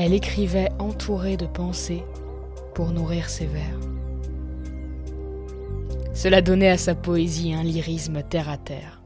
Elle écrivait entourée de pensées pour nourrir ses vers. Cela donnait à sa poésie un lyrisme terre à terre.